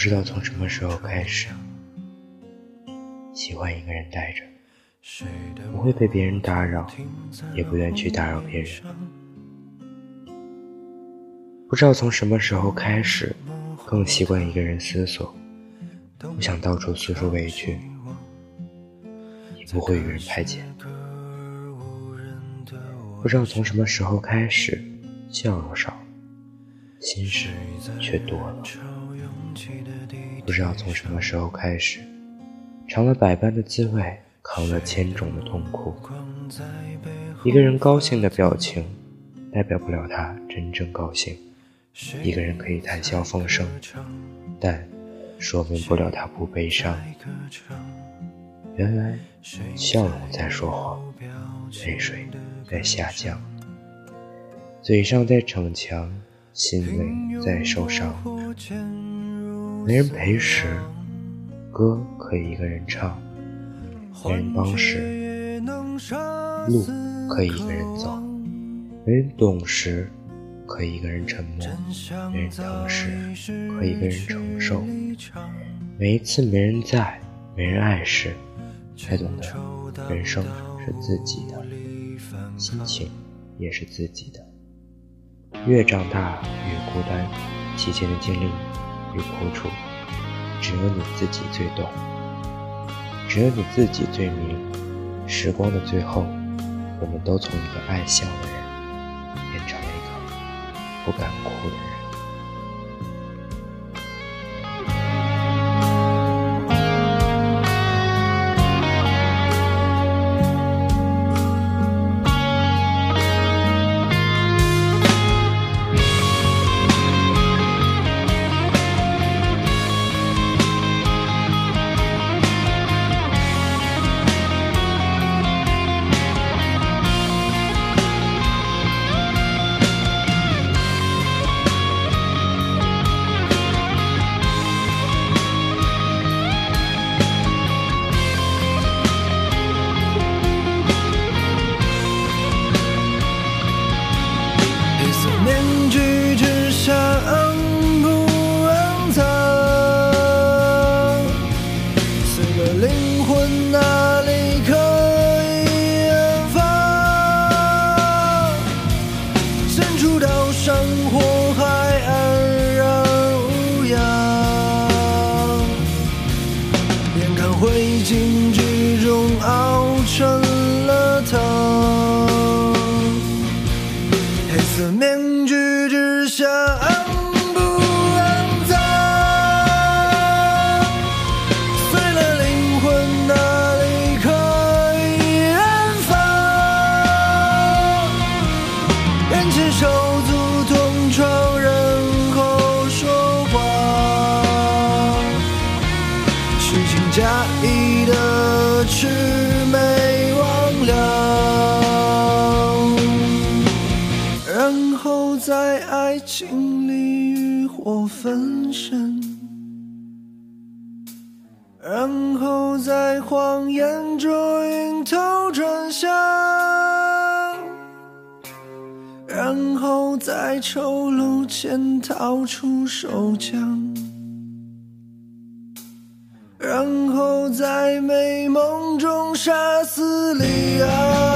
不知道从什么时候开始，喜欢一个人待着，不会被别人打扰，也不愿去打扰别人。不知道从什么时候开始，更习惯一个人思索，不想到处诉说委屈，也不会与人排解。不知道从什么时候开始，笑容少。心事却多了，不知道从什么时候开始，尝了百般的滋味，扛了千种的痛苦。一个人高兴的表情，代表不了他真正高兴；一个人可以谈笑风生，但说明不了他不悲伤。原来，笑容在说谎，泪水在下降，嘴上在逞强。心累在受伤，没人陪时，歌可以一个人唱；没人帮时，路可以一个人走；没人懂时，可以一个人沉默；没人疼时，可以一个人承受。每一次没人在，没人爱时，才懂得人生是自己的，心情也是自己的。越长大越孤单，期间的经历与苦楚，只有你自己最懂，只有你自己最明。时光的最后，我们都从一个爱笑的人，变成了一个不敢哭的人。刀山火海安然无恙，眼看灰烬之中熬成了汤，黑色面。假意的魑魅魍魉，然后在爱情里欲火焚身，然后在谎言中晕头转向，然后在丑陋前掏出手枪。然后在美梦中杀死李昂。